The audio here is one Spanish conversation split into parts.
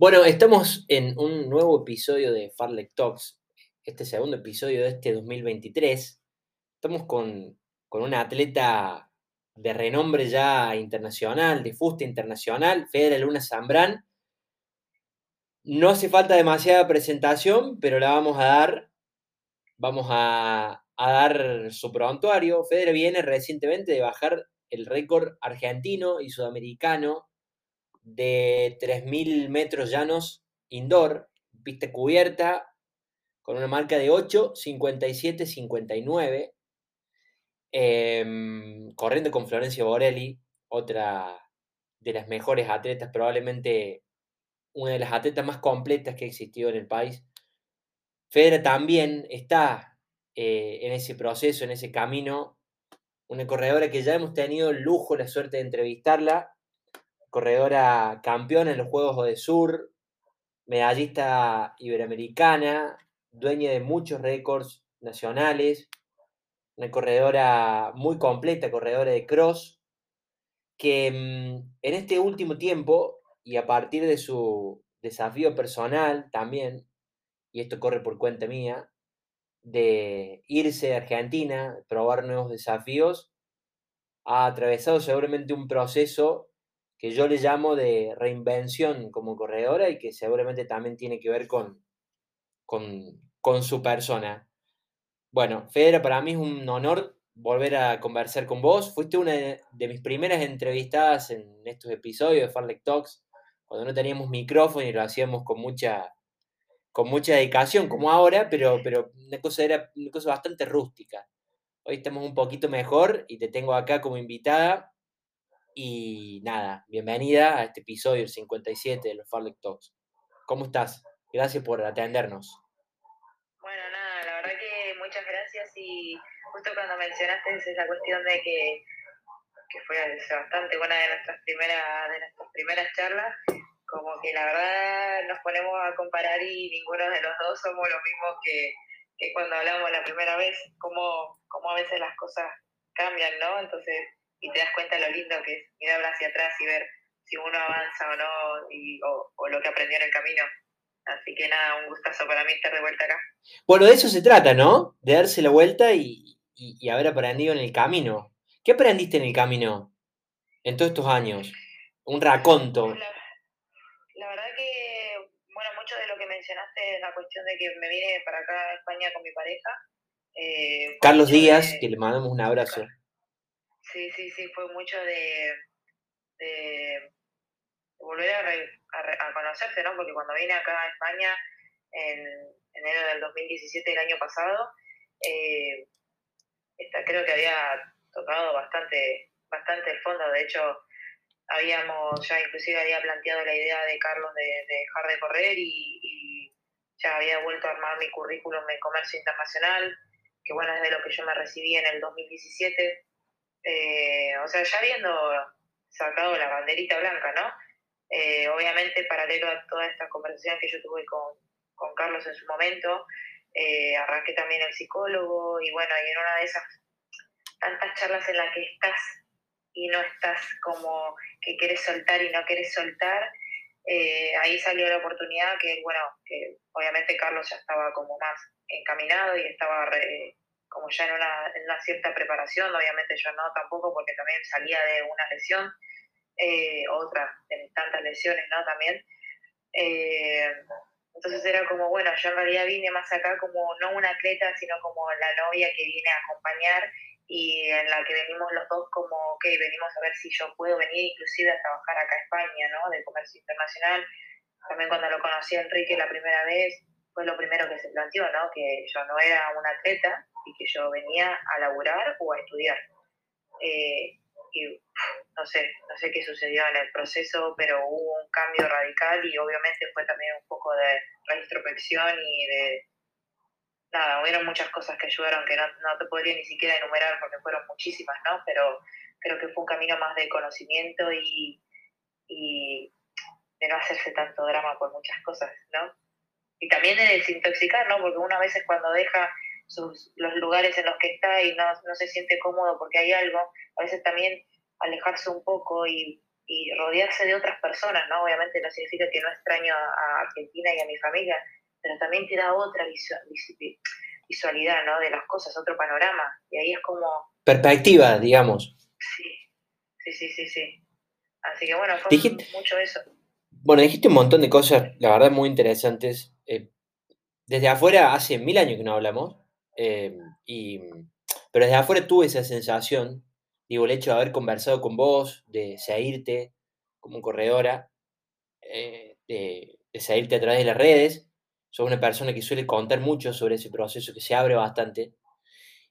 Bueno, estamos en un nuevo episodio de Farlek Talks, este segundo episodio de este 2023. Estamos con, con una atleta de renombre ya internacional, de fuste internacional, Federa Luna Zambrán. No hace falta demasiada presentación, pero la vamos a dar. Vamos a, a dar su prontuario. Federa viene recientemente de bajar el récord argentino y sudamericano de 3.000 metros llanos indoor, pista cubierta, con una marca de 8, 57, 59, corriendo con Florencia Borelli, otra de las mejores atletas, probablemente una de las atletas más completas que ha existido en el país. Federa también está eh, en ese proceso, en ese camino, una corredora que ya hemos tenido el lujo, la suerte de entrevistarla, corredora campeona en los Juegos de Sur, medallista iberoamericana, dueña de muchos récords nacionales, una corredora muy completa, corredora de cross, que mm, en este último tiempo y a partir de su desafío personal también, y esto corre por cuenta mía, de irse a Argentina, probar nuevos desafíos, ha atravesado seguramente un proceso que yo le llamo de reinvención como corredora y que seguramente también tiene que ver con, con, su persona. Bueno, Federa, para mí es un honor volver a conversar con vos. Fuiste una de, mis primeras entrevistadas en estos episodios de Farlek Talks, cuando no teníamos micrófono y lo hacíamos con mucha, con mucha dedicación, como ahora, pero, pero una, cosa era una cosa bastante rústica. Hoy estamos un poquito mejor y te tengo acá como invitada y nada, bienvenida a este episodio, el 57 de los Farlek Talks. ¿Cómo estás? Gracias por atendernos. Bueno, nada, la verdad que muchas gracias y justo cuando mencionaste esa cuestión de que, que fue bastante buena de nuestras primeras, de nuestras primeras charlas, como que la verdad nos ponemos a comparar y ninguno de los dos somos lo mismo que, que cuando hablamos la primera vez, como, como a veces las cosas cambian, ¿no? Entonces y te das cuenta lo lindo que es mirar hacia atrás y ver si uno avanza o no, y, o, lo que aprendió en el camino. Así que nada, un gustazo para mí estar de vuelta acá. Bueno, de eso se trata, ¿no? De darse la vuelta y, haber aprendido en el camino. ¿Qué aprendiste en el camino en todos estos años? Un raconto. La, verdad que, bueno, mucho de lo que mencionaste es la cuestión de que me vine para acá a España con mi pareja. Eh, Carlos Díaz, que le mandamos un abrazo. Sí, sí, sí, fue mucho de, volver a, a, conocerse, ¿no? Porque cuando vine acá a España en enero del 2017, el año pasado, eh, creo que había tocado bastante, bastante el fondo. De hecho, habíamos ya inclusive había planteado la idea de Carlos de, dejar de correr y, y, ya había vuelto a armar mi currículum en comercio internacional, que bueno, es de lo que yo me recibí en el 2017 eh, o sea, ya habiendo sacado la banderita blanca, ¿no? Eh, obviamente, paralelo a toda esta conversación que yo tuve con, con Carlos en su momento, eh, arranqué también el psicólogo y bueno, y en una de esas tantas charlas en las que estás y no estás como que quieres soltar y no quieres soltar, ahí salió la oportunidad que, bueno, que obviamente Carlos ya estaba como más encaminado y estaba re, como ya en una, cierta preparación, obviamente yo no tampoco porque también salía de una lesión, eh, otra de tantas lesiones, ¿no? También. Eh, entonces era como, bueno, yo en realidad vine más acá como no una atleta, sino como la novia que viene a acompañar y en la que venimos los dos como, ok, venimos a ver si yo puedo venir inclusive a trabajar acá a España, ¿no? De comercio internacional. También cuando lo conocí a Enrique la primera vez, fue lo primero que se planteó, ¿no? Que yo no era una atleta, y que yo venía a laburar o a estudiar. Eh, y no sé, no sé qué sucedió en el proceso, pero hubo un cambio radical y obviamente fue también un poco de reintrospección y de... Nada, hubieron muchas cosas que ayudaron que no, no te podría ni siquiera enumerar porque fueron muchísimas, ¿no? Pero creo que fue un camino más de conocimiento y, y de no hacerse tanto drama por muchas cosas, ¿no? Y también de desintoxicar, ¿no? Porque una vez cuando deja los lugares en los que está y no, no, se siente cómodo porque hay algo, a veces también alejarse un poco y, y rodearse de otras personas, ¿no? Obviamente no significa que no extraño a, Argentina y a mi familia, pero también te da otra visualidad, ¿no? De las cosas, otro panorama. Y ahí es como... Perspectiva, digamos. Sí, sí, sí, sí, sí. Así que bueno, fue mucho eso. Bueno, dijiste un montón de cosas, la verdad, muy interesantes. Eh, desde afuera, hace mil años que no hablamos, eh, y, pero desde afuera tuve esa sensación Digo, el hecho de haber conversado con vos, de seguirte como corredora, eh, de, seguirte a través de las redes. Sos una persona que suele contar mucho sobre ese proceso, que se abre bastante.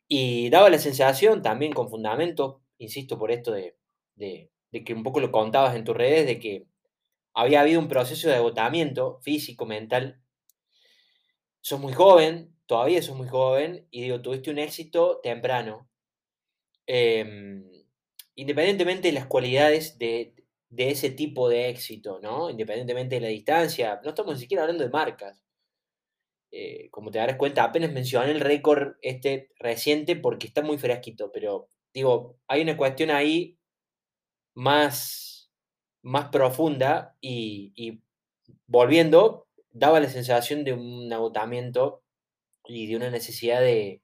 Y daba la sensación, también con fundamento, insisto por esto de, de, que un poco lo contabas en tus redes, de que había habido un proceso de agotamiento físico, mental. Sos muy joven, todavía sos muy joven, y digo, tuviste un éxito temprano. Em, independientemente de las cualidades de, ese tipo de éxito, ¿no? Independientemente de la distancia, no estamos ni siquiera hablando de marcas. Eh, como te darás cuenta, apenas mencioné el récord este reciente porque está muy fresquito, pero digo, hay una cuestión ahí más, más profunda y, y volviendo, daba la sensación de un agotamiento y de una necesidad de,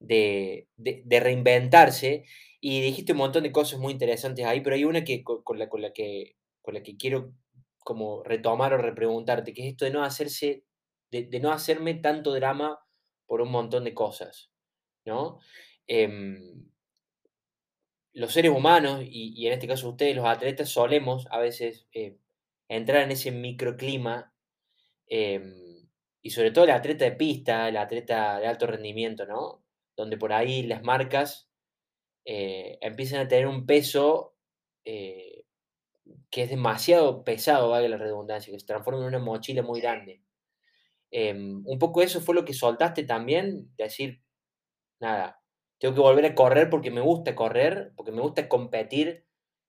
de, reinventarse. Y dijiste un montón de cosas muy interesantes ahí, pero hay una que, con, la, con, la que, con la que quiero como retomar o repreguntarte, que es esto de no hacerse, de, no hacerme tanto drama por un montón de cosas, ¿no? Em, los seres humanos, y, en este caso ustedes, los atletas, solemos a veces eh, entrar en ese microclima, em, y sobre todo el atleta de pista, el atleta de alto rendimiento, ¿no? donde por ahí las marcas eh, empiezan a tener un peso eh, que es demasiado pesado, valga la redundancia, que se transforma en una mochila muy grande. Em, un poco eso fue lo que soltaste también, decir, nada, tengo que volver a correr porque me gusta correr, porque me gusta competir,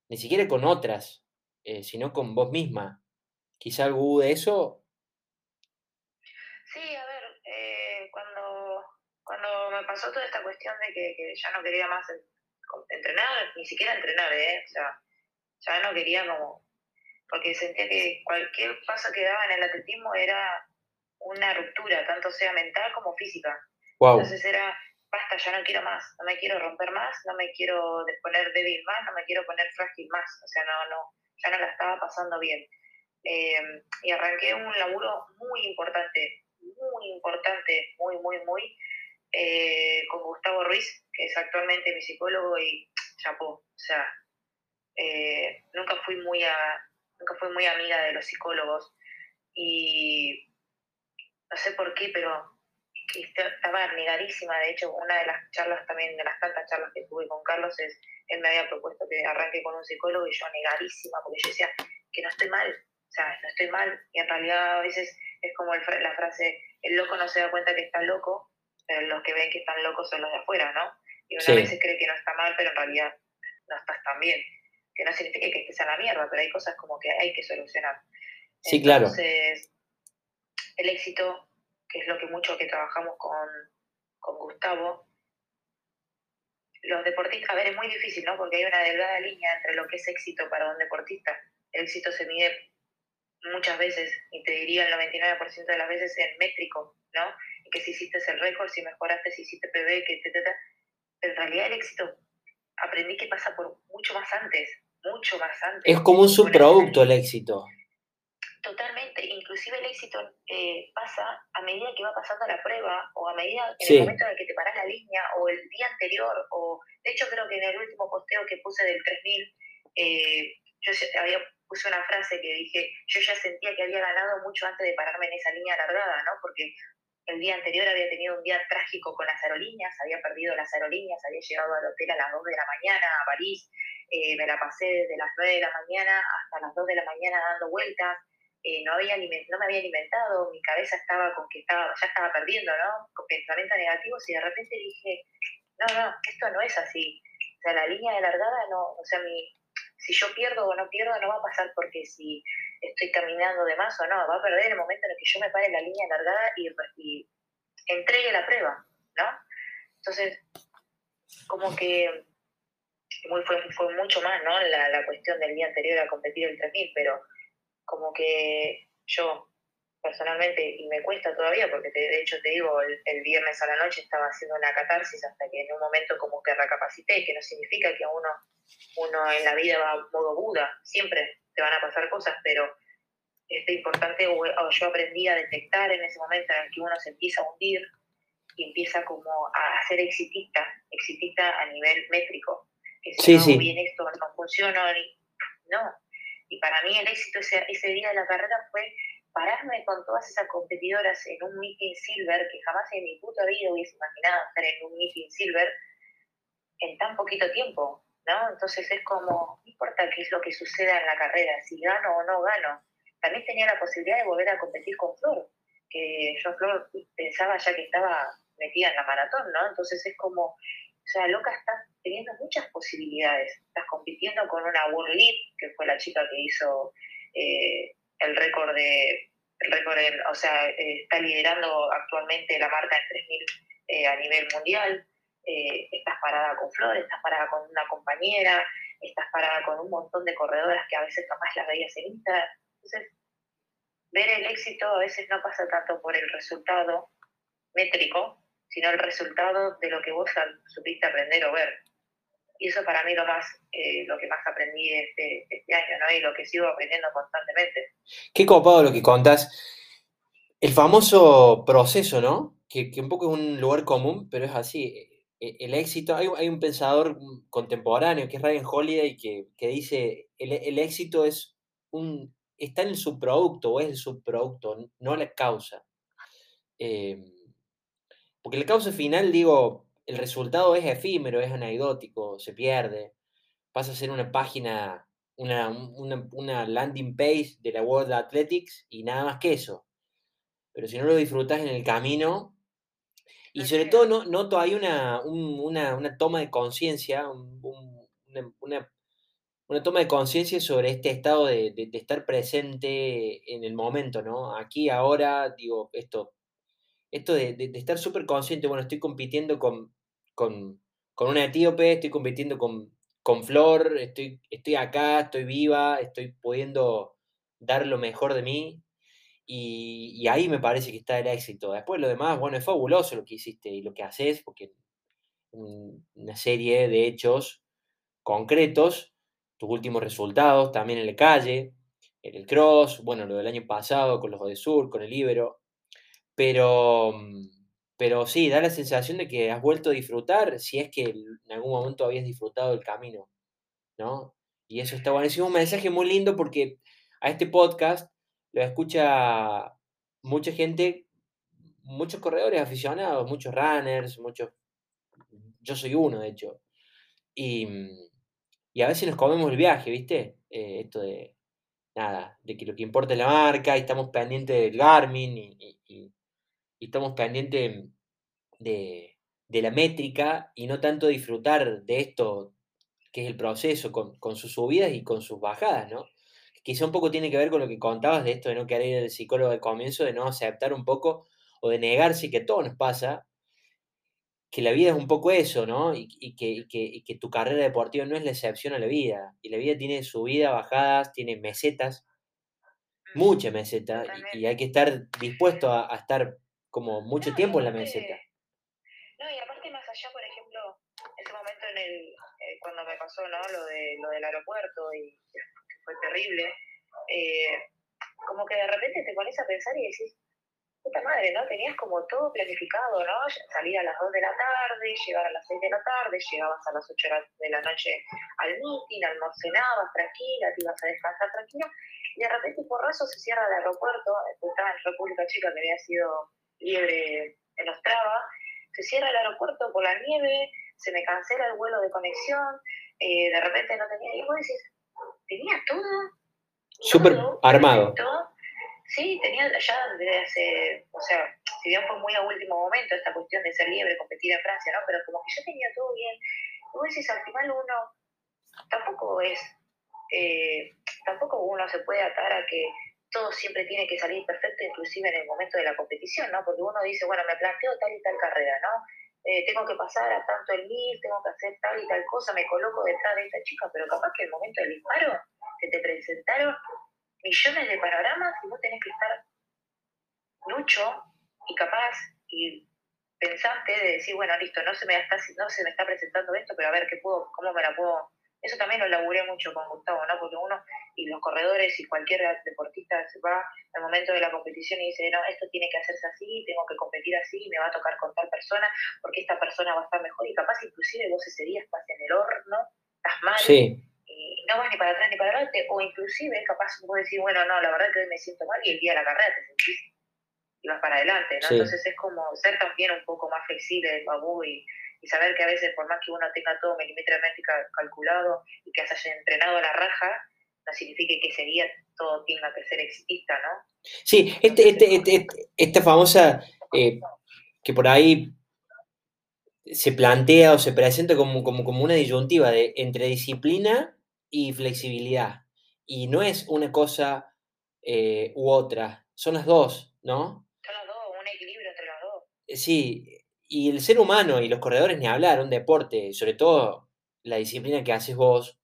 ni siquiera con otras, eh, sino con vos misma. Quizá algo de eso cuestión de que, ya no quería más entrenar, ni siquiera entrenar, ¿eh? O sea, ya no quería como... Porque sentía que cualquier paso que daba en el atletismo era una ruptura, tanto sea mental como física. Entonces era, basta, ya no quiero más, no me quiero romper más, no me quiero poner débil más, no me quiero poner frágil más. O sea, no, no, ya no la estaba pasando bien. Eh, y arranqué un laburo muy importante, muy importante, muy, muy, muy, eh, con Gustavo Ruiz, que es actualmente mi psicólogo y chapó. O sea, eh, nunca fui muy a, nunca fui muy amiga de los psicólogos y no sé por qué, pero estaba negadísima. De hecho, una de las charlas también, de las tantas charlas que tuve con Carlos, es él me había propuesto que arranque con un psicólogo y yo negadísima, porque yo decía que no estoy mal, o sea, no estoy mal. Y en realidad a veces es como la frase, el loco no se da cuenta que está loco, pero los que ven que están locos son los de afuera, ¿no? Y una vez veces cree que no está mal, pero en realidad no estás tan bien. Que no significa que estés a la mierda, pero hay cosas como que hay que solucionar. Sí, claro. Entonces, el éxito, que es lo que mucho que trabajamos con, con Gustavo, los deportistas, a ver, es muy difícil, ¿no? Porque hay una delgada línea entre lo que es éxito para un deportista. El éxito se mide muchas veces, y te diría el 99% de las veces en métrico, ¿no? Que si hiciste el récord, si mejoraste, si hiciste PB, que etc. Pero en realidad el éxito aprendí que pasa por mucho más antes, mucho más antes. Es como un subproducto el éxito. Totalmente, inclusive el éxito eh, pasa a medida que va pasando la prueba o a medida en el momento en el que te paras la línea o el día anterior o de hecho creo que en el último posteo que puse del 3000 eh, yo había puse una frase que dije yo ya sentía que había ganado mucho antes de pararme en esa línea alargada, ¿no? Porque el día anterior había tenido un día trágico con las aerolíneas, había perdido las aerolíneas, había llegado al hotel a las 2 de la mañana a París, eh, me la pasé desde las 9 de la mañana hasta las 2 de la mañana dando vueltas, eh, no, había no me había alimentado, mi cabeza estaba con que estaba, ya estaba perdiendo, ¿no? Con pensamientos negativos y de repente dije, no, no, esto no es así. O sea, la línea de largada no, o sea, mi, si yo pierdo o no pierdo, no va a pasar porque si estoy caminando de más o no, va a perder el momento en el que yo me pare la línea largada y, entregue la prueba, ¿no? Entonces, como que muy, fue, fue mucho más, ¿no? La, la cuestión del día anterior a competir el 3000, pero como que yo personalmente, y me cuesta todavía, porque de hecho te digo, el, viernes a la noche estaba haciendo una catarsis hasta que en un momento como que recapacité, que no significa que uno, uno en la vida va a modo Buda, siempre te van a pasar cosas, pero es importante, o, yo aprendí a detectar en ese momento en el que uno se empieza a hundir y empieza como a ser exitista, exitista a nivel métrico, que si no, bien esto no funciona, no. Y para mí el éxito ese, ese día de la carrera fue pararme con todas esas competidoras en un meeting silver, que jamás en mi puta vida hubiese imaginado estar en un meeting silver en tan poquito tiempo, Entonces es como, no importa qué es lo que suceda en la carrera, si gano o no gano. También tenía la posibilidad de volver a competir con Flor, que yo Flor pensaba ya que estaba metida en la maratón, ¿no? Entonces es como, o sea, loca estás teniendo muchas posibilidades. Estás compitiendo con una World Lead, que fue la chica que hizo eh, el récord de, el récord o sea, eh, está liderando actualmente la marca en 3000 eh, a nivel mundial. Eh, estás parada con Flor, estás parada con una compañera, estás parada con un montón de corredoras que a veces jamás las veías en Instagram. Entonces, ver el éxito a veces no pasa tanto por el resultado métrico, sino el resultado de lo que vos supiste aprender o ver. Y eso para mí lo más, eh, lo que más aprendí este, este año, ¿no? Y lo que sigo aprendiendo constantemente. Qué copado lo que contás. El famoso proceso, ¿no? Que, que un poco es un lugar común, pero es así. E, el éxito, hay, hay un pensador contemporáneo que es Ryan Holiday que, que dice, el, el, éxito es un, está en el subproducto o es el subproducto, no la causa. Eh, porque la causa final, digo, el resultado es efímero, es anecdótico, se pierde, pasa a ser una página, una, una, landing page de la World Athletics y nada más que eso. Pero si no lo disfrutas en el camino, y sobre todo no, noto hay una, una, toma de conciencia, una, toma de conciencia sobre este estado de, de, estar presente en el momento, ¿no? Aquí, ahora, digo, esto, esto de, de estar súper consciente, bueno, estoy compitiendo con con, con una etíope, estoy compitiendo con, con Flor, estoy, estoy acá, estoy viva, estoy pudiendo dar lo mejor de mí. Y, ahí me parece que está el éxito. Después lo demás, bueno, es fabuloso lo que hiciste y lo que haces, porque una serie de hechos concretos, tus últimos resultados, también en la calle, en el cross, bueno, lo del año pasado con los de Sur, con el Ibero, pero mm, pero sí, da la sensación de que has vuelto a disfrutar si es que en algún momento habías disfrutado del camino, ¿no? Y eso está bueno. Es un mensaje muy lindo porque a este podcast lo escucha mucha gente, muchos corredores aficionados, muchos runners, muchos... Yo soy uno, de hecho. Y, a veces nos comemos el viaje, ¿viste? Eh, esto de, nada, de que lo que importa es la marca y estamos pendientes del Garmin y y estamos pendientes de, la métrica y no tanto disfrutar de esto que es el proceso, con, sus subidas y con sus bajadas, ¿no? Quizá un poco tiene que ver con lo que contabas de esto de no querer el psicólogo al comienzo, de no aceptar un poco o de negarse que a todos nos pasa, que la vida es un poco eso, ¿no? Y, que, que, tu carrera deportiva no es la excepción a la vida. Y la vida tiene subidas, bajadas, tiene mesetas, muchas mesetas, y, hay que estar dispuesto a estar como mucho tiempo en la meseta. No, y aparte más allá, por ejemplo, ese momento en el, eh, cuando me pasó ¿no? lo, de, lo del aeropuerto y que terrible, eh, como que de repente te pones a pensar y decís, puta madre, ¿no? Tenías como todo planificado, ¿no? Salir a las 2 de la tarde, llegar a las 6 de la tarde, llegabas a las 8 de la noche al meeting, almacenabas tranquila, te ibas a descansar tranquila, y de repente por raso se cierra el aeropuerto, estaba en República Chica que había sido liebre en Ostrava, se cierra el aeropuerto por la nieve, se me cancela el vuelo de conexión, eh, de repente no tenía, y vos decís, tenía todo. Súper armado. Sí, tenía ya desde hace, o sea, si bien fue muy a último momento esta cuestión de ser libre, competir en Francia, ¿no? Pero como que yo tenía todo bien. Y vos decís, al final uno tampoco es, eh, tampoco uno se puede atar a que todo siempre tiene que salir perfecto, inclusive en el momento de la competición, ¿no? Porque uno dice, bueno, me planteo tal y tal carrera, ¿no? Eh, tengo que pasar a tanto el MIR, tengo que hacer tal y tal cosa, me coloco detrás de esta chica, pero capaz que el momento del disparo se te presentaron millones de panoramas y vos tenés que estar mucho y capaz y pensaste de decir, bueno, listo, no se me está, no se me está presentando esto, pero a ver qué puedo, cómo me la puedo. Eso también lo laburé mucho con Gustavo, ¿no? Porque uno y los corredores y cualquier deportista se va al momento de la competición y dice, no, esto tiene que hacerse así, tengo que competir así, me va a tocar con tal persona, porque esta persona va a estar mejor y capaz inclusive vos ese día estás en el horno, estás mal. Y no vas ni para atrás ni para adelante, o inclusive capaz vos decís, bueno, no, la verdad que hoy me siento mal y el día de la carrera te sentís y vas para adelante, ¿no? Entonces es como ser también un poco más flexible, Babu, y, y, saber que a veces por más que uno tenga todo milimétricamente calculado y que se haya entrenado a la raja, no significa que ese día todo tenga que ser exitista, ¿no? Sí, este, este, este, esta famosa, eh, que por ahí se plantea o se presenta como, como, como una disyuntiva de, entre disciplina y flexibilidad. Y no es una cosa eh, u otra, son las dos, ¿no? Eh, sí, y el ser humano y los corredores ni hablar, un deporte, sobre todo la disciplina que haces vos,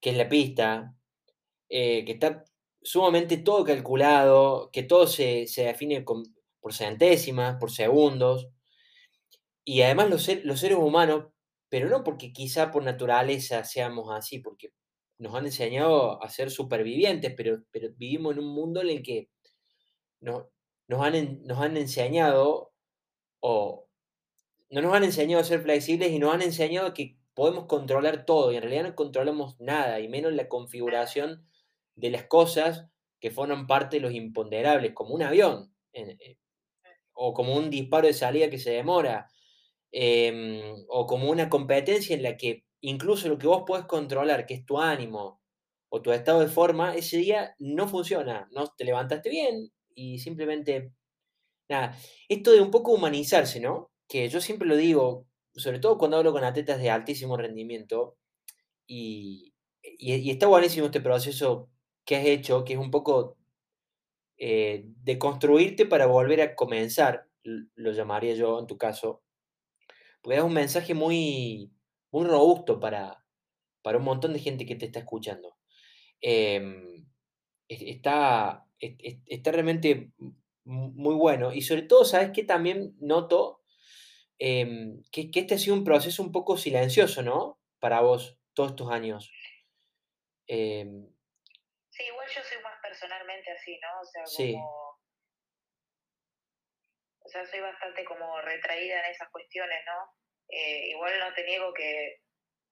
que es la pista, eh, que está sumamente todo calculado, que todo se, define por centésimas, por segundos, y además los, los seres humanos, pero no porque quizá por naturaleza seamos así, porque nos han enseñado a ser supervivientes, pero, pero vivimos en un mundo en el que no, nos, han, nos han enseñado o no nos han enseñado a ser flexibles y nos han enseñado que podemos controlar todo y en realidad no controlamos nada y menos la configuración de las cosas que forman parte de los imponderables, como un avión eh, o como un disparo de salida que se demora em, o como una competencia en la que incluso lo que vos podés controlar, que es tu ánimo o tu estado de forma, ese día no funciona, no te levantaste bien y simplemente nada, esto de un poco humanizarse, ¿no? Que yo siempre lo digo, sobre todo cuando hablo con atletas de altísimo rendimiento, y, está buenísimo este proceso que has hecho, que es un poco eh, de construirte para volver a comenzar, lo llamaría yo en tu caso, porque es un mensaje muy, muy robusto para, para un montón de gente que te está escuchando. Em, está, está realmente muy bueno. Y sobre todo, ¿sabes qué? También noto em, que, este ha sido un proceso un poco silencioso, ¿no? Para vos, todos estos años. Em. sí, igual yo soy más personalmente así, ¿no? O sea, como... O sea, soy bastante como retraída en esas cuestiones, ¿no? Eh, igual no te niego que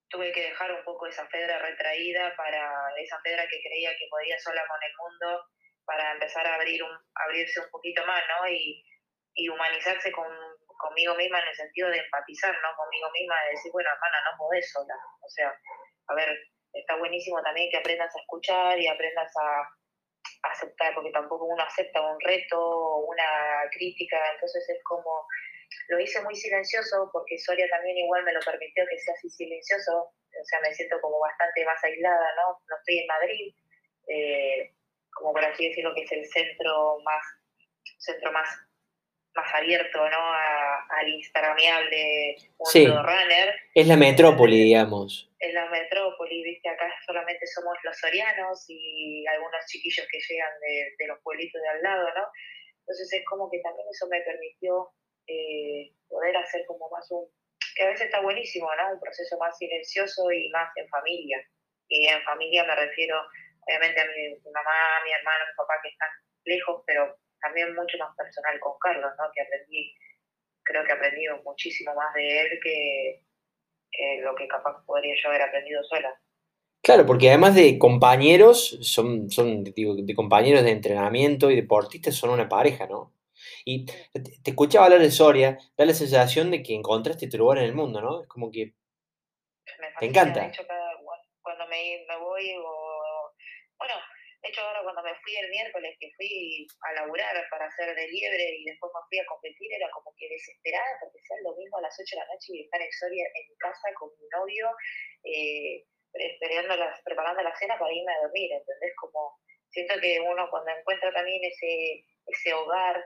tuve que dejar un poco esa Fedra retraída para esa Fedra que creía que podía sola con el mundo para empezar a abrir un, abrirse un poquito más, ¿no? Y, y humanizarse con, conmigo misma en el sentido de empatizar, ¿no? Conmigo misma, de decir, bueno, hermana, no podés sola. O sea, a ver, está buenísimo también que aprendas a escuchar y aprendas a, aceptar, porque tampoco uno acepta un reto o una crítica, entonces es como, lo hice muy silencioso porque Soria también igual me lo permitió que sea así silencioso, o sea, me siento como bastante más aislada, ¿no? No estoy en Madrid, eh, como por así decirlo, que es el centro más, centro más, más abierto, ¿no? al instagramiable mundo runner. Es la metrópoli, digamos. Es la metrópoli, viste, acá solamente somos los sorianos y algunos chiquillos que llegan de, los pueblitos de al lado, ¿no? Entonces es como que también eso me permitió eh, poder hacer como más un, que a veces está buenísimo, ¿no? Un proceso más silencioso y más en familia. Y en familia me refiero obviamente a mi, mamá, a mi hermano, a mi papá que están lejos, pero también mucho más personal con Carlos, ¿no? Que aprendí, creo que he aprendido muchísimo más de él que, lo que capaz podría yo haber aprendido sola. Claro, porque además de compañeros, son, son digo, de compañeros de entrenamiento y deportistas, son una pareja, ¿no? Y te, escuchaba hablar de Soria, da la sensación de que encontraste tu lugar en el mundo, ¿no? Es como que te encanta. cuando me, me voy o bueno, de hecho ahora cuando me fui el miércoles, que fui a laburar para hacer de liebre y después me fui a competir, era como que desesperada porque sea el domingo a las 8 de la noche y estar en Soria en mi casa con mi novio, eh, preparando la cena para irme a dormir, ¿entendés? Como siento que uno cuando encuentra también ese, ese hogar,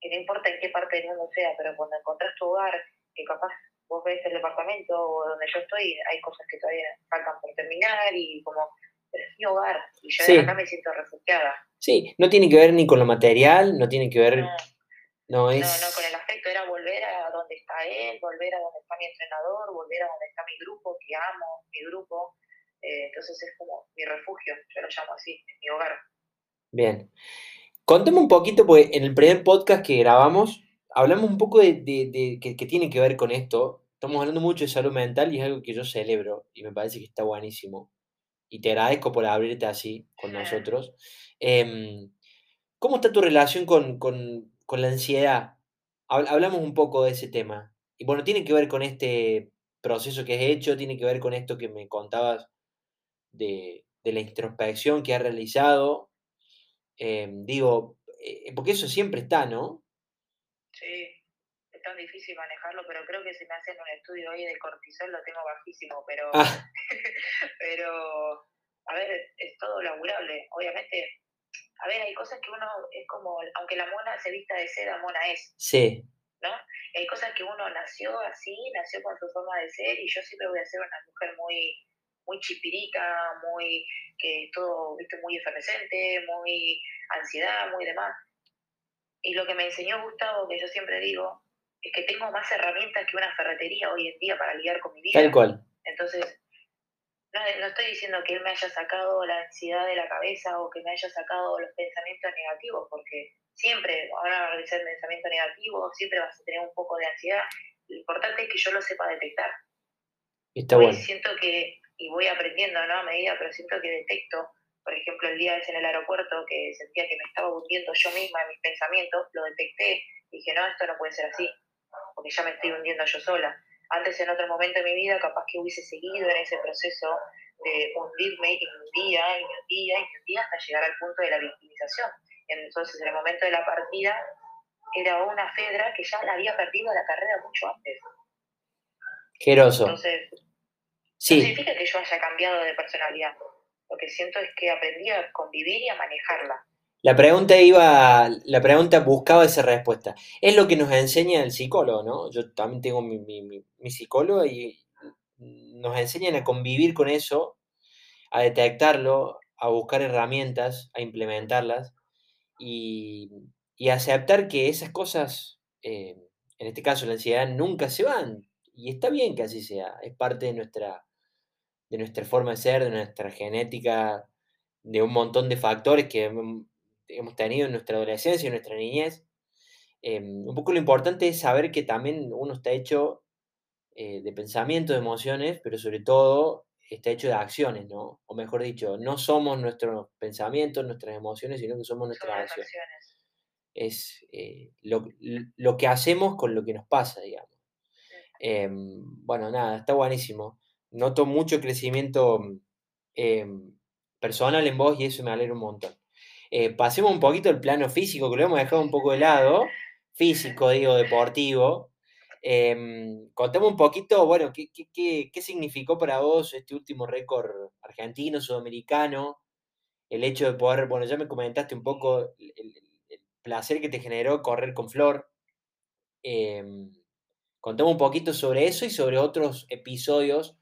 que no importa en qué parte del mundo sea, pero cuando encontrás tu hogar que capaz vos ves el departamento o donde yo estoy, hay cosas que todavía faltan por terminar y como, pero es mi hogar y yo acá me siento refugiada. Sí, no tiene que ver ni con lo material, no tiene que ver... No, es... no, no, con el afecto era volver a donde está él, volver a donde está mi entrenador, volver a donde está mi grupo, que amo, mi grupo. Eh, entonces es como mi refugio, yo lo llamo así, es mi hogar. Bien. Contame un poquito, porque en el primer podcast que grabamos, hablamos un poco de, de, que, que, tiene que ver con esto. Estamos hablando mucho de salud mental y es algo que yo celebro y me parece que está buenísimo. Y te agradezco por abrirte así con nosotros. Em, ¿Cómo está tu relación con, con, con, la ansiedad? Hablamos un poco de ese tema. Y bueno, tiene que ver con este proceso que has hecho, tiene que ver con esto que me contabas de, de la introspección que has realizado. Em, digo, eh, porque eso siempre está, ¿no? Sí, tan difícil manejarlo, pero creo que si me hacen un estudio hoy de cortisol lo tengo bajísimo, pero, ah. pero, a ver, es todo laburable. Obviamente, a ver, hay cosas que uno es como, aunque la mona se vista de seda, mona es. Sí. ¿no? Hay cosas que uno nació así, nació con su forma de ser y yo siempre voy a ser una mujer muy muy chipirica, muy que todo, viste, muy efervescente, muy ansiedad, muy demás. Y lo que me enseñó Gustavo, que yo siempre digo, es que tengo más herramientas que una ferretería hoy en día para lidiar con mi vida. Tal cual. Entonces, no, no, estoy diciendo que él me haya sacado la ansiedad de la cabeza o que me haya sacado los pensamientos negativos, porque siempre van a realizar pensamiento negativo, siempre vas a tener un poco de ansiedad. Lo importante es que yo lo sepa detectar. Está bueno. Siento que, y voy aprendiendo ¿no? a medida, pero siento que detecto por ejemplo, el día ese en el aeropuerto que sentía que me estaba hundiendo yo misma en mis pensamientos, lo detecté y dije, no, esto no puede ser así, porque ya me estoy hundiendo yo sola. Antes, en otro momento de mi vida, capaz que hubiese seguido en ese proceso de hundirme y un día, y un día, y un día, hasta llegar al punto de la victimización. Entonces, en el momento de la partida, era una Fedra que ya la había perdido la carrera mucho antes. Geroso. Entonces, sí. no significa que yo haya cambiado de personalidad lo que siento es que aprendí a convivir y a manejarla. La pregunta iba, la pregunta buscaba esa respuesta. Es lo que nos enseña el psicólogo, ¿no? Yo también tengo mi, mi, psicólogo y nos enseñan a convivir con eso, a detectarlo, a buscar herramientas, a implementarlas y, y aceptar que esas cosas, eh, en este caso la ansiedad, nunca se van. Y está bien que así sea, es parte de nuestra, de nuestra forma de ser, de nuestra genética, de un montón de factores que hemos tenido en nuestra adolescencia, en nuestra niñez. Em, un poco lo importante es saber que también uno está hecho eh, de pensamientos, de emociones, pero sobre todo está hecho de acciones, ¿no? O mejor dicho, no somos nuestros pensamientos, nuestras emociones, sino que somos nuestras acciones. Es eh, lo, que hacemos con lo que nos pasa, digamos. Em, bueno, nada, está buenísimo noto mucho crecimiento em, personal en vos y eso me alegra un montón. Eh, pasemos un poquito al plano físico, que lo hemos dejado un poco de lado, físico, digo, deportivo. Eh, contame un poquito, bueno, ¿qué, qué, qué, significó para vos este último récord argentino, sudamericano? El hecho de poder, bueno, ya me comentaste un poco el, placer que te generó correr con Flor. Eh, un poquito sobre eso y sobre otros episodios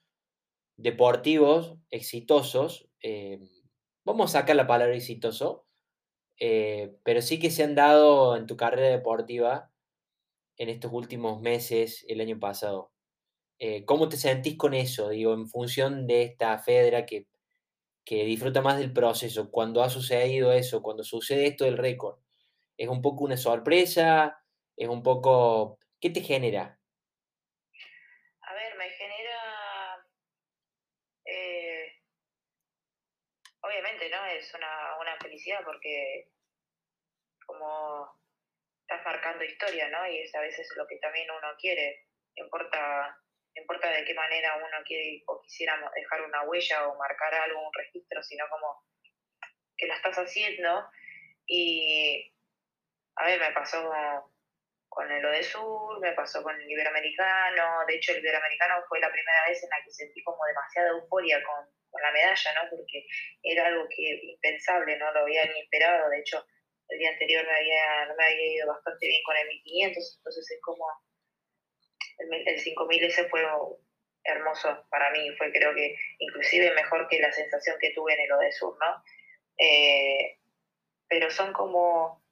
deportivos exitosos, eh, vamos a sacar la palabra exitoso, eh, pero sí que se han dado en tu carrera deportiva en estos últimos meses, el año pasado. Eh, ¿Cómo te sentís con eso? Digo, en función de esta Fedra que, que disfruta más del proceso, cuando ha sucedido eso, cuando sucede esto del récord, ¿es un poco una sorpresa? ¿Es un poco... ¿Qué te genera? obviamente, ¿no? Es una, una felicidad porque como estás marcando historia, ¿no? Y es a veces lo que también uno quiere. importa, importa de qué manera uno quiere o quisiera dejar una huella o marcar algo, un registro, sino como que lo estás haciendo. Y a ver, me pasó con el de Sur, me pasó con el Iberoamericano. De hecho, el Iberoamericano fue la primera vez en la que sentí como demasiada euforia con, con la medalla, ¿no? Porque era algo que impensable, no lo había ni esperado. De hecho, el día anterior me había, no me había ido bastante bien con el 1500, entonces es como, el, el 5000 ese fue hermoso para mí, fue creo que inclusive mejor que la sensación que tuve en el Odesur, ¿no? Eh, pero son como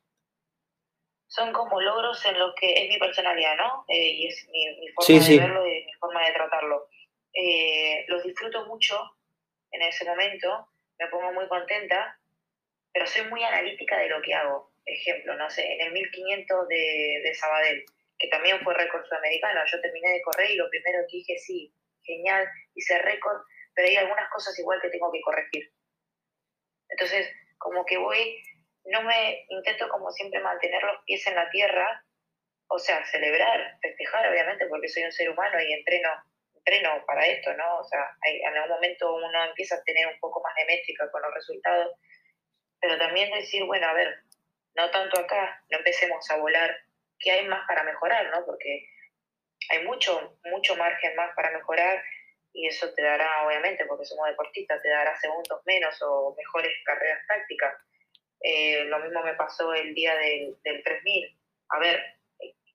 son como logros en los que es mi personalidad, ¿no? Eh, y es mi, forma de verlo y mi forma de tratarlo. Eh, los disfruto mucho en ese momento, me pongo muy contenta, pero soy muy analítica de lo que hago. Ejemplo, no sé, en el 1500 de, de Sabadell, que también fue récord sudamericano, yo terminé de correr y lo primero que dije, sí, genial, hice récord, pero hay algunas cosas igual que tengo que corregir. Entonces, como que voy no me intento como siempre mantener los pies en la tierra, o sea, celebrar, festejar, obviamente, porque soy un ser humano y entreno, entreno para esto, ¿no? O sea, en algún momento uno empieza a tener un poco más de métrica con los resultados, pero también decir, bueno, a ver, no tanto acá, no empecemos a volar, ¿qué hay más para mejorar, no? Porque hay mucho, mucho margen más para mejorar y eso te dará, obviamente, porque somos deportistas, te dará segundos menos o mejores carreras tácticas eh, lo mismo me pasó el día del, del 3000. A ver,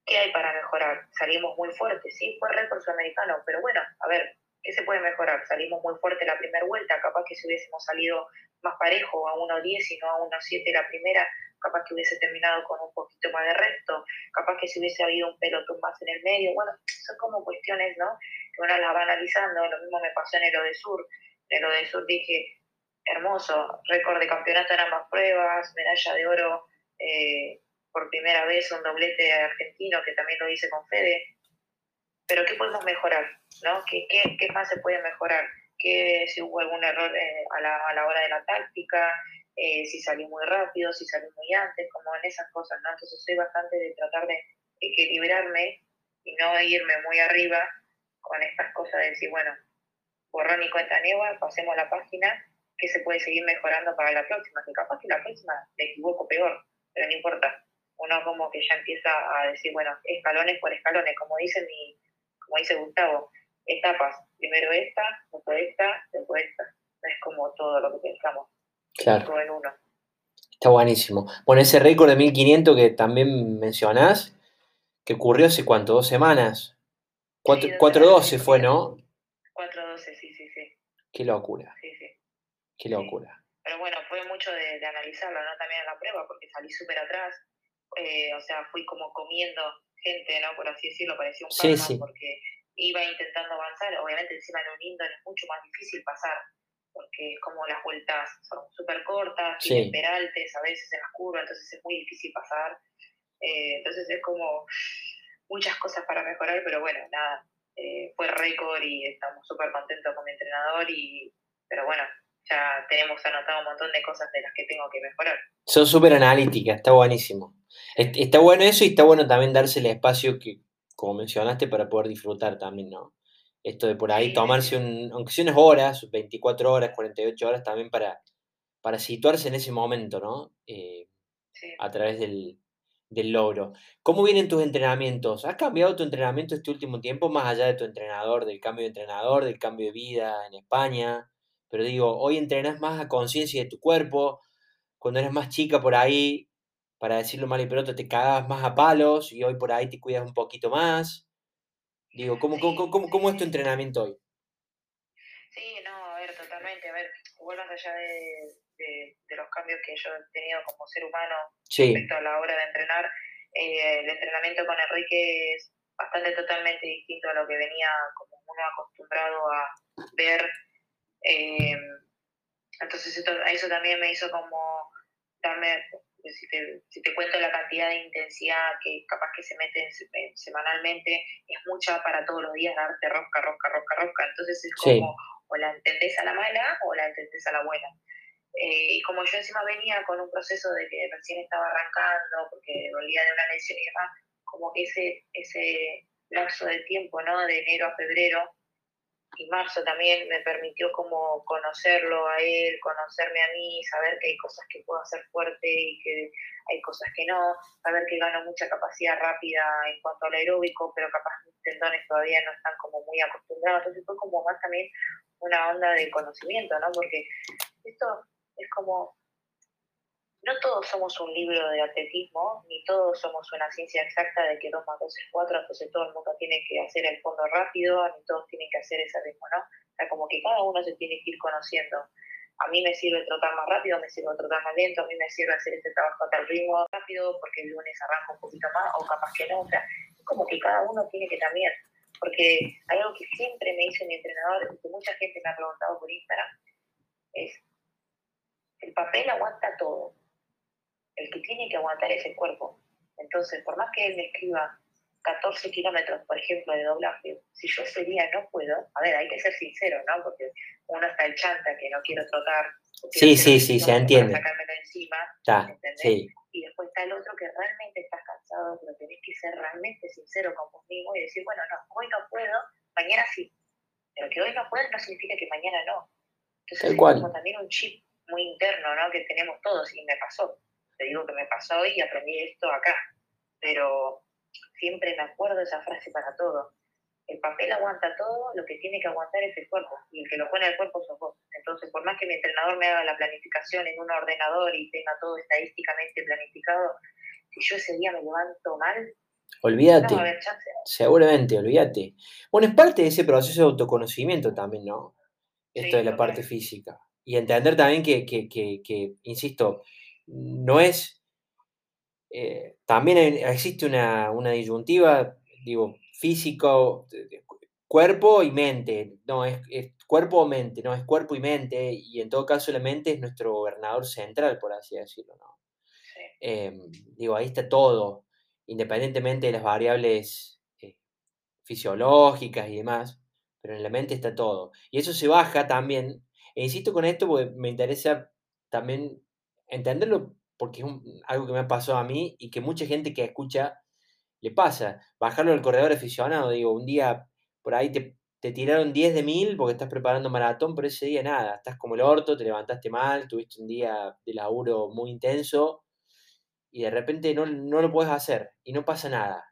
¿qué hay para mejorar? Salimos muy fuertes, sí, fue récord sudamericano, pero bueno, a ver, ¿qué se puede mejorar? Salimos muy fuerte la primera vuelta, capaz que si hubiésemos salido más parejo a 1.10 y no a 1.7 la primera, capaz que hubiese terminado con un poquito más de resto, capaz que si hubiese habido un pelotón más en el medio, bueno, son como cuestiones, ¿no? Que uno las va analizando, lo mismo me pasó en el Sur en el Sur dije, hermoso, récord de campeonato en ambas pruebas, medalla de oro eh, por primera vez, un doblete argentino que también lo hice con Fede. Pero ¿qué podemos mejorar? ¿no? ¿Qué, qué, más se puede mejorar? ¿Qué, si hubo algún error eh, a, la, a, la, hora de la táctica? Eh, si salí muy rápido, si salí muy antes, como en esas cosas, ¿no? Entonces soy bastante de tratar de equilibrarme y no irme muy arriba con estas cosas de decir, bueno, borrón y cuenta nueva, pasemos la página que se puede seguir mejorando para la próxima, que capaz que la próxima me equivoco peor, pero no importa. Uno como que ya empieza a decir, bueno, escalones por escalones, como dice mi, como dice Gustavo, etapas, primero esta, después esta, después esta. es como todo lo que pensamos. Claro. En uno. Está buenísimo. Bueno, ese récord de 1500 que también mencionás, que ocurrió hace cuánto, dos semanas. 4-12 fue, ¿no? 4-12, sí, sí, sí. Qué locura. Qué locura. Pero bueno, fue mucho de, analizarlo, ¿no? También en la prueba, porque salí súper atrás. Eh, o sea, fui como comiendo gente, ¿no? Por así decirlo, parecía un sí, porque iba intentando avanzar. Obviamente, encima en un indoor es mucho más difícil pasar, porque es como las vueltas son súper cortas, tienen peraltes a veces en las curvas, entonces es muy difícil pasar. Eh, entonces es como muchas cosas para mejorar, pero bueno, nada, eh, fue récord y estamos súper contentos con mi entrenador, y, pero bueno, ya tenemos anotado un montón de cosas de las que tengo que mejorar. Son súper analíticas, está buenísimo. Está bueno eso y está bueno también darse el espacio que, como mencionaste, para poder disfrutar también, ¿no? Esto de por ahí tomarse, un, aunque sea unas horas, 24 horas, 48 horas, también para, para situarse en ese momento, ¿no? Eh, a través del, del logro. ¿Cómo vienen tus entrenamientos? ¿Has cambiado tu entrenamiento este último tiempo, más allá de tu entrenador, del cambio de entrenador, del cambio de vida en España? Pero digo, hoy entrenas más a conciencia de tu cuerpo. Cuando eres más chica por ahí, para decirlo mal y pronto, te cagabas más a palos y hoy por ahí te cuidas un poquito más. Digo, ¿cómo, cómo, cómo, es tu entrenamiento hoy? Sí, no, a ver, totalmente. A ver, igual más allá de, de, los cambios que yo he tenido como ser humano respecto a la hora de entrenar, eh, el entrenamiento con Enrique es bastante totalmente distinto a lo que venía como uno acostumbrado a ver eh, entonces eso también me hizo como darme, si te, si te, cuento la cantidad de intensidad que capaz que se mete semanalmente, es mucha para todos los días darte rosca, rosca, rosca, rosca. Entonces es como o la entendés a la mala o la entendés a la buena. Eh, y como yo encima venía con un proceso de que recién estaba arrancando, porque volvía de una lesión y demás, como que ese, ese lapso de tiempo, ¿no? De enero a febrero, y marzo también me permitió como conocerlo a él, conocerme a mí, saber que hay cosas que puedo hacer fuerte y que hay cosas que no, saber que gano mucha capacidad rápida en cuanto al aeróbico, pero capaz mis tendones todavía no están como muy acostumbrados, entonces fue como más también una onda de conocimiento, ¿no? Porque esto es como no todos somos un libro de atletismo, ni todos somos una ciencia exacta de que 2 más 2 es 4, entonces todo el mundo tiene que hacer el fondo rápido, ni todos tienen que hacer ese ritmo, ¿no? O sea, como que cada uno se tiene que ir conociendo. A mí me sirve trotar más rápido, me sirve trotar más lento, a mí me sirve hacer este trabajo a tal ritmo rápido porque el lunes arranco un poquito más o capaz que no. O sea, es como que cada uno tiene que también, porque algo que siempre me dice mi entrenador, que mucha gente me ha preguntado por Instagram, es, el papel aguanta todo, el que tiene que aguantar es el cuerpo. Entonces, por más que él me escriba 14 kilómetros, por ejemplo, de doblaje, si yo ese día no puedo, a ver, hay que ser sincero, ¿no? Porque uno está el chanta que no quiero trotar. Sí, sí, sí, se entiende. Sacármelo encima, está, sí. Y después está el otro que realmente estás cansado, pero tenés que ser realmente sincero con vos mismo y decir, bueno, no, hoy no puedo, mañana sí. Pero que hoy no puedo no significa que mañana no. Entonces, es como también un chip muy interno, ¿no? Que tenemos todos y me pasó te digo que me pasó hoy y aprendí esto acá, pero siempre me acuerdo esa frase para todo. El papel aguanta todo, lo que tiene que aguantar es el cuerpo, y el que lo pone al cuerpo sos vos. Entonces, por más que mi entrenador me haga la planificación en un ordenador y tenga todo estadísticamente planificado, si yo ese día me levanto mal, Olvídate. Seguramente, olvídate. Bueno, es parte de ese proceso de autoconocimiento también, ¿no? Esto de la parte física. Y entender también que, que, que, que, insisto, no es... Eh, también existe una, disyuntiva, digo, físico, cuerpo y mente, no, es, cuerpo o mente, no, es cuerpo y mente, y en todo caso la mente es nuestro gobernador central, por así decirlo, ¿no? Em, digo, ahí está todo, independientemente de las variables eh, fisiológicas y demás, pero en la mente está todo. Y eso se baja también, e insisto con esto porque me interesa también entenderlo porque es algo que me ha pasado a mí y que mucha gente que escucha le pasa. Bajarlo al corredor aficionado, digo, un día por ahí te, tiraron 10 de mil porque estás preparando maratón, pero ese día nada, estás como el orto, te levantaste mal, tuviste un día de laburo muy intenso y de repente no, lo puedes hacer y no pasa nada,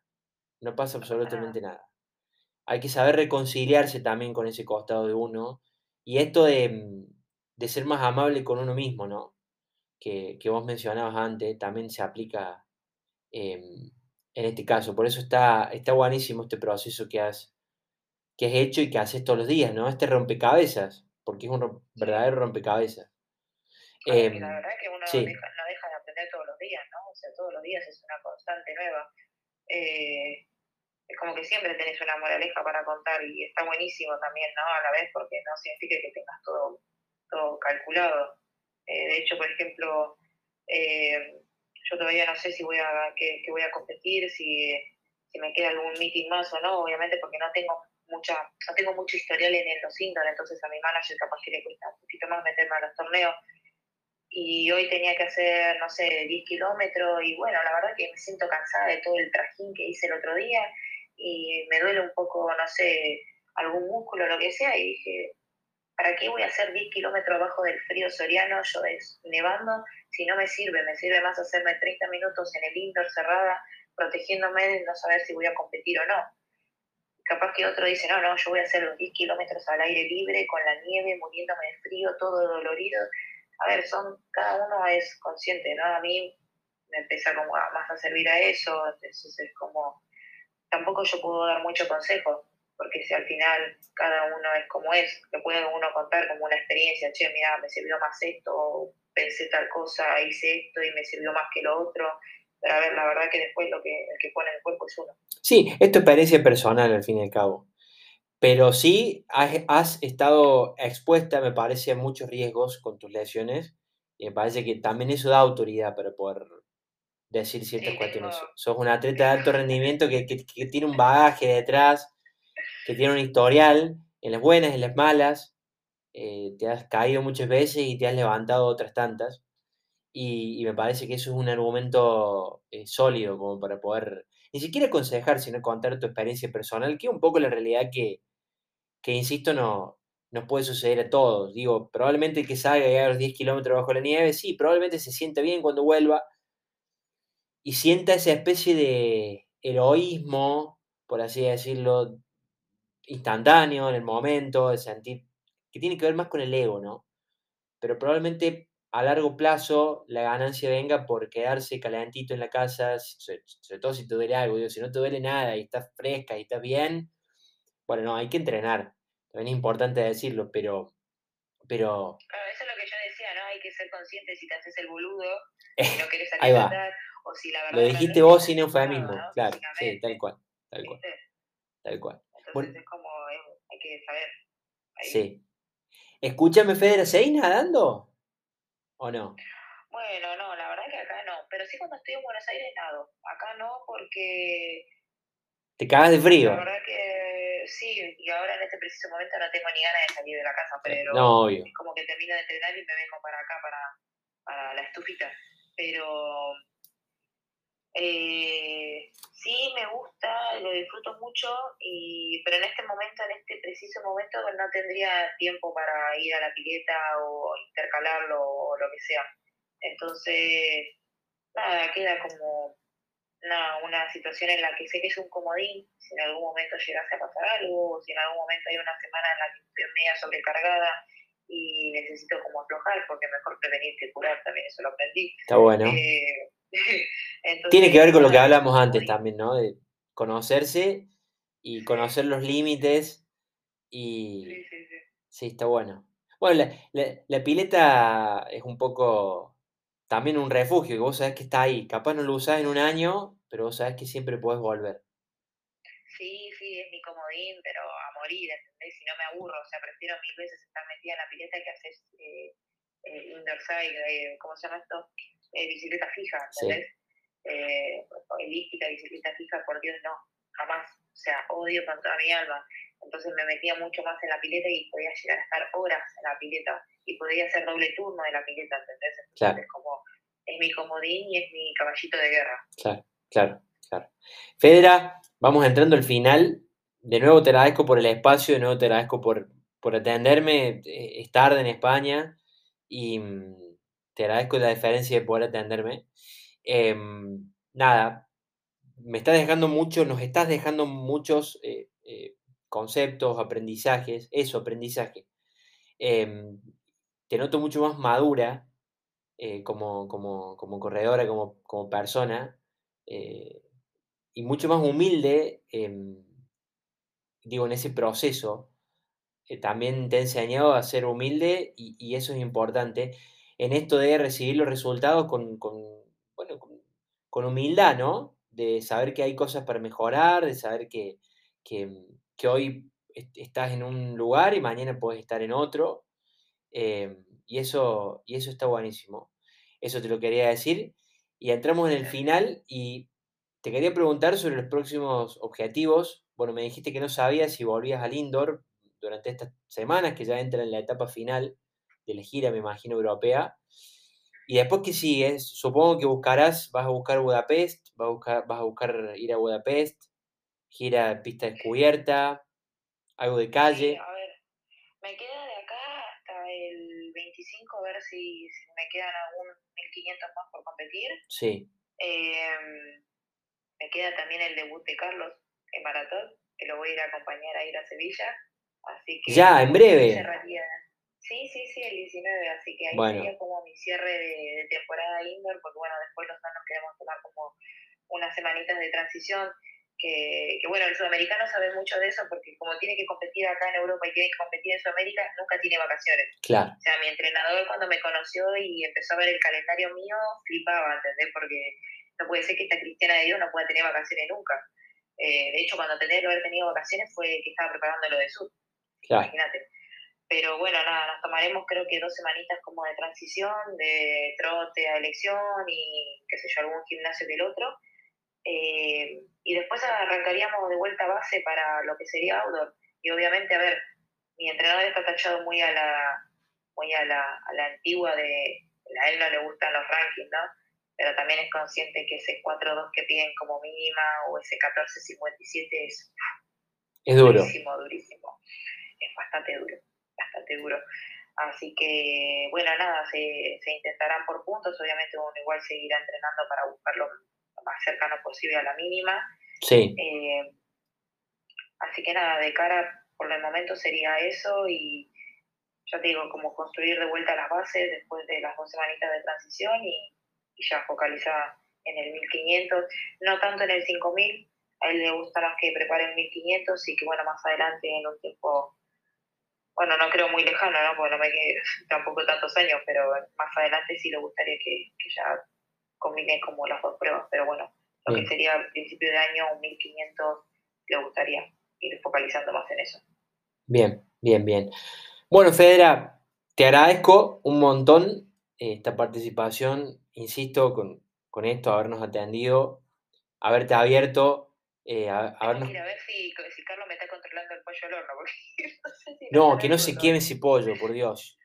no pasa absolutamente nada. Hay que saber reconciliarse también con ese costado de uno y esto de, de ser más amable con uno mismo, ¿no? Que, vos mencionabas antes también se aplica em, en este caso. Por eso está, está buenísimo este proceso que has, que has hecho y que haces todos los días, ¿no? Este rompecabezas, porque es un verdadero rompecabezas. Em, la verdad es que uno no deja de aprender todos los días, ¿no? O sea, todos los días es una constante nueva. Eh, es como que siempre tenés una moraleja para contar y está buenísimo también, ¿no? A la vez porque no significa que tengas todo, todo calculado. Eh, de hecho, por ejemplo, eh, yo todavía no sé si voy a, que, voy a competir, si, me queda algún meeting más o no, obviamente porque no tengo mucha, no tengo mucho historial en los indoor, entonces a mi manager capaz que le cuesta un poquito más meterme a los torneos. Y hoy tenía que hacer, no sé, 10 kilómetros y bueno, la verdad que me siento cansada de todo el trajín que hice el otro día y me duele un poco, no sé, algún músculo o lo que sea y dije, ¿para qué voy a hacer 10 kilómetros abajo del frío soriano, yo es nevando, si no me sirve? Me sirve más hacerme 30 minutos en el indoor cerrada, protegiéndome de no saber si voy a competir o no. Capaz que otro dice, no, no, yo voy a hacer los 10 kilómetros al aire libre, con la nieve, muriéndome de frío, todo dolorido. A ver, son, cada uno es consciente, ¿no? A mí me empieza como más a servir a eso, entonces es como, tampoco yo puedo dar mucho consejo, porque si al final cada uno es como es, le puede uno contar como una experiencia, che, mira, me sirvió más esto, pensé tal cosa, hice esto y me sirvió más que lo otro. Pero a ver, la verdad que después lo que, el que pone el cuerpo es uno. Sí, esto es experiencia personal al fin y al cabo. Pero sí has, estado expuesta, me parece, a muchos riesgos con tus lesiones. Y me parece que también eso da autoridad para poder decir ciertas cuestiones. Sos un atleta de alto rendimiento que, que tiene un bagaje detrás que tiene un historial en las buenas, en las malas, eh, te has caído muchas veces y te has levantado otras tantas. Y, me parece que eso es un argumento eh, sólido como para poder, ni siquiera aconsejar, sino contar tu experiencia personal, que es un poco la realidad que, que insisto, no, nos puede suceder a todos. Digo, probablemente que salga y haga los 10 kilómetros bajo la nieve, sí, probablemente se sienta bien cuando vuelva y sienta esa especie de heroísmo, por así decirlo, instantáneo, en el momento, de sentir, que tiene que ver más con el ego, ¿no? Pero probablemente a largo plazo la ganancia venga por quedarse calentito en la casa, sobre, todo si te duele algo, digo, si no te duele nada y estás fresca y estás bien, bueno, no, hay que entrenar, también es importante decirlo, pero... pero claro, eso es lo que yo decía, ¿no? Hay que ser consciente si te haces el boludo, si no quieres salir Ahí va. o si la verdad... Lo dijiste vos sin eufemismo, claro, sí, tal cual, tal cual. Tal cual. Entonces es como, hay que saber. Sí. Escúchame, Federa, ¿seguís nadando? ¿O no? Bueno, no, la verdad que acá no. Pero sí cuando estoy en Buenos Aires nado. Acá no porque... ¿Te cagas de frío? La verdad que sí, y ahora en este preciso momento no tengo ni ganas de salir de la casa, pero no, obvio. es como que termino de entrenar y me vengo para acá, para, para la estufita. Pero eh, sí, me gusta, lo disfruto mucho, y, pero en este momento, en este preciso momento, no tendría tiempo para ir a la pileta o intercalarlo o lo que sea. Entonces, nada, queda como una, una situación en la que sé que es un comodín, si en algún momento llegase a pasar algo, o si en algún momento hay una semana en la que estoy media sobrecargada y necesito como aflojar, porque mejor prevenir que curar, también eso lo aprendí. Está bueno. Eh, Tiene que ver con lo que hablamos antes también, ¿no? De conocerse y conocer los límites y... Sí, sí, sí. Sí, está bueno. Bueno, la, pileta es un poco también un refugio, que vos sabés que está ahí. Capaz no lo usás en un año, pero vos sabés que siempre podés volver. Sí, sí, es mi comodín, pero a morir, ¿entendés? Si no me aburro, o sea, prefiero mil veces estar metida en la pileta que hacer eh, eh, indoor side, eh, ¿cómo se llama esto? Eh, bicicleta fija, ¿entendés? Eh, elíptica, bicicleta fija, por Dios, no, jamás. O sea, odio con toda mi alma. Entonces me metía mucho más en la pileta y podía llegar a estar horas en la pileta y podía hacer doble turno de la pileta, ¿entendés? Entonces es como, es mi comodín y es mi caballito de guerra. Claro, claro, claro. Federa, vamos entrando al final. De nuevo te agradezco por el espacio, de nuevo te agradezco por, por atenderme. Eh, es tarde en España y mm, te agradezco la diferencia de poder atenderme. Em, nada, me estás dejando mucho, nos estás dejando muchos eh, eh, conceptos, aprendizajes, eso, aprendizaje. Em, te noto mucho más madura eh, como, como, como, corredora, como, como persona, y mucho más humilde, em, digo, en ese proceso. también te he enseñado a ser humilde y, y eso es importante en esto de recibir los resultados con, bueno, con, humildad, ¿no? De saber que hay cosas para mejorar, de saber que, hoy estás en un lugar y mañana puedes estar en otro. Em, y, eso, y eso está buenísimo. Eso te lo quería decir. Y entramos en el final y te quería preguntar sobre los próximos objetivos. Bueno, me dijiste que no sabías si volvías al indoor durante estas semanas, que ya entra en la etapa final de la gira, me imagino, europea. Y después que sigues, supongo que buscarás, vas a buscar Budapest, vas a buscar, vas a buscar ir a Budapest, gira pista descubierta, algo de calle. a ver, me queda de acá hasta el 25 a ver si, me quedan algún 1500 más por competir. Sí. Em, me queda también el debut de Carlos en maratón, que lo voy a ir a acompañar a ir a Sevilla. Así que ya, en breve. Sí, sí, sí, el 19, así que ahí sería como mi cierre de, temporada indoor, porque bueno, después los nos queremos tomar como unas semanitas de transición, que, bueno, el sudamericano sabe mucho de eso, porque como tiene que competir acá en Europa y tiene que competir en Sudamérica, nunca tiene vacaciones. Claro. O sea, mi entrenador cuando me conoció y empezó a ver el calendario mío, flipaba, ¿entendés? Porque no puede ser que esta cristiana de Dios no pueda tener vacaciones nunca. Eh, de hecho, cuando tenía que haber tenido vacaciones fue que estaba preparando lo de sur. Claro. Imagínate. Pero bueno, nada, nos tomaremos creo que dos semanitas como de transición, de trote a elección y qué sé yo, algún gimnasio que el otro. Eh, y después arrancaríamos de vuelta a base para lo que sería outdoor. Y obviamente, a ver, mi entrenador está tachado muy a la, muy a la, a la antigua de, a él no le gustan los rankings, ¿no? Pero también es consciente que ese 4-2 que piden como mínima o ese 14-57 es, es duro. durísimo, durísimo. Es bastante duro bastante duro. Así que, bueno, nada, se, se intentarán por puntos, obviamente uno igual seguirá entrenando para buscarlo lo más cercano posible a la mínima. Sí. Eh, así que nada, de cara por el momento sería eso y ya te digo, como construir de vuelta las bases después de las dos semanitas de transición y, ya focalizada en el 1500, no tanto en el 5000, a él le gusta más que prepare el 1500 y que bueno, más adelante en un tiempo, bueno, no creo muy lejano, ¿no? Porque no me quedé tampoco tantos años, pero más adelante sí le gustaría que, ya combine como las dos pruebas, pero bueno, lo que sería a principio de año un 1500 le gustaría ir focalizando más en eso. Bien, bien, bien. Bueno, Federa, te agradezco un montón eh, esta participación, insisto, con, con esto, habernos atendido, haberte abierto. Eh, a, a, ver si, si, Carlos me está controlando el pollo al horno. no, que no se queme ese pollo, por Dios.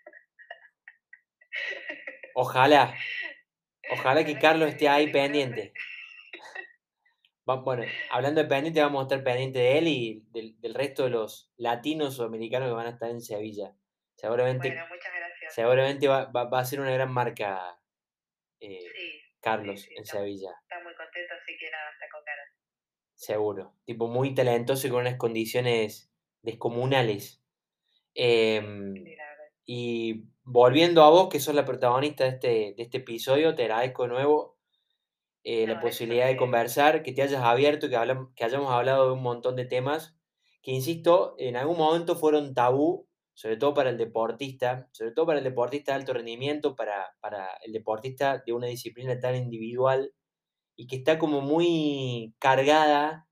Ojalá. Ojalá que Carlos esté ahí pendiente. Bueno, hablando de pendiente, vamos a estar pendiente de él y del, resto de los latinos o americanos que van a estar en Sevilla. Seguramente, bueno, muchas gracias. seguramente va, va, a ser una gran marca eh, Carlos en Sevilla. Está muy contento, así que nada, está con ganas. Seguro. Tipo muy talentoso y con unas condiciones descomunales. Em, y volviendo a vos, que sos la protagonista de este, de este episodio, te agradezco de nuevo eh, la posibilidad de conversar, que te hayas abierto, que, que hayamos hablado de un montón de temas que, insisto, en algún momento fueron tabú, sobre todo para el deportista, sobre todo para el deportista de alto rendimiento, para, para el deportista de una disciplina tan individual y que está como muy cargada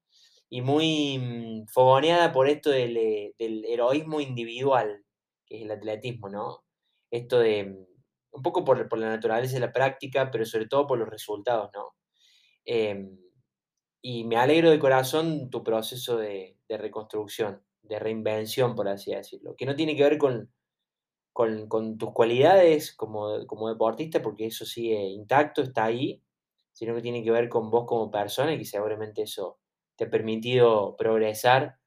y muy mm, fogoneada por esto del, eh, del, heroísmo individual, que es el atletismo, ¿no? Esto de, mm, un poco por, por, la naturaleza de la práctica, pero sobre todo por los resultados, ¿no? Em, y me alegro de corazón tu proceso de, reconstrucción, de reinvención, por así decirlo, que no tiene que ver con, con, tus cualidades como, como, deportista, porque eso sigue intacto, está ahí, sino que tiene que ver con vos como persona y que seguramente eso te ha permitido progresar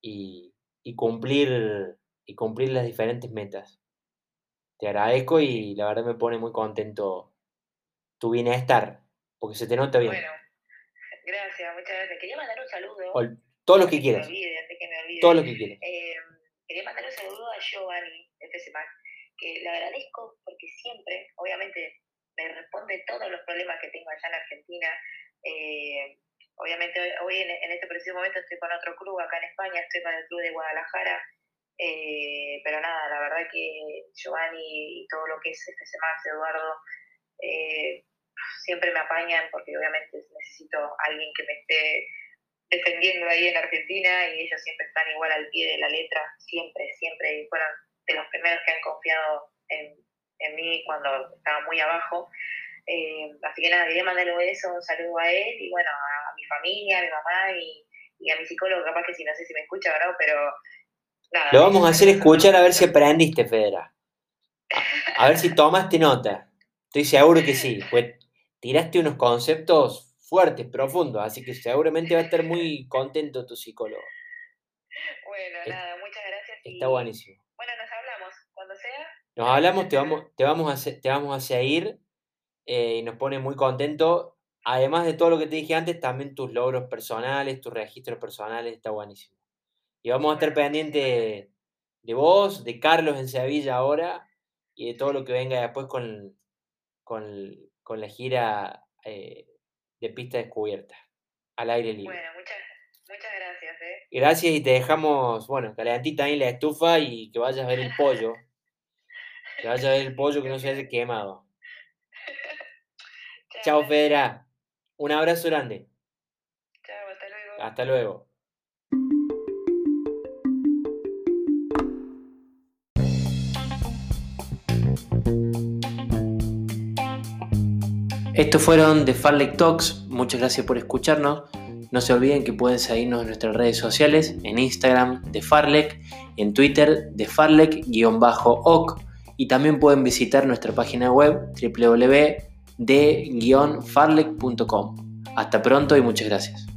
y, y cumplir, y cumplir las diferentes metas. Te agradezco y la verdad me pone muy contento tu bienestar porque se te nota bien. Bueno, gracias, muchas gracias. Quería mandar un saludo. todo lo que quieras. Que me olvide, antes que me olvide. Todo lo que quieras. Eh, quería mandar un saludo a Giovanni de que le agradezco porque siempre, obviamente, me responde todos los problemas que tengo allá en Argentina. Eh, obviamente hoy en, en, este preciso momento estoy con otro club acá en España, estoy con el club de Guadalajara, eh, pero nada, la verdad que Giovanni y todo lo que es FCMAX, Eduardo, eh, siempre me apañan porque obviamente necesito alguien que me esté defendiendo ahí en Argentina y ellos siempre están igual al pie de la letra, siempre, siempre, y fueron de los primeros que han confiado en, en mí cuando estaba muy abajo. Eh, así que nada, quería mandarle eso, un saludo a él y bueno, a mi familia, a mi mamá y, y a mi psicólogo, capaz que si no sé si me escucha, ¿verdad? Pero nada. Lo vamos a hacer escuchar a ver si aprendiste, Federa. A, a ver si tomaste nota. Estoy seguro que sí. Pues tiraste unos conceptos fuertes, profundos, así que seguramente va a estar muy contento tu psicólogo. Bueno, nada, muchas gracias. Está buenísimo. Bueno, nos hablamos, cuando sea. Nos hablamos, te vamos, te vamos, a, te vamos a seguir eh, y nos pone muy contento. Además de todo lo que te dije antes, también tus logros personales, tus registros personales, está buenísimo. Y vamos a estar pendientes de vos, de Carlos en Sevilla ahora y de todo lo que venga después con, con con la gira eh, de pista descubierta, al aire libre. Bueno, muchas, muchas gracias. ¿eh? Gracias y te dejamos, bueno, calentita ahí la estufa y que vayas a ver el pollo. Que vayas a ver el pollo que no se haya quemado. Chao, Federa. Un abrazo grande. Chao, hasta luego. Hasta luego. Estos fueron The Farlek Talks. Muchas gracias por escucharnos. No se olviden que pueden seguirnos en nuestras redes sociales, en Instagram de Farlek, en Twitter de Farlek-oc y también pueden visitar nuestra página web www.de-farlek.com. Hasta pronto y muchas gracias.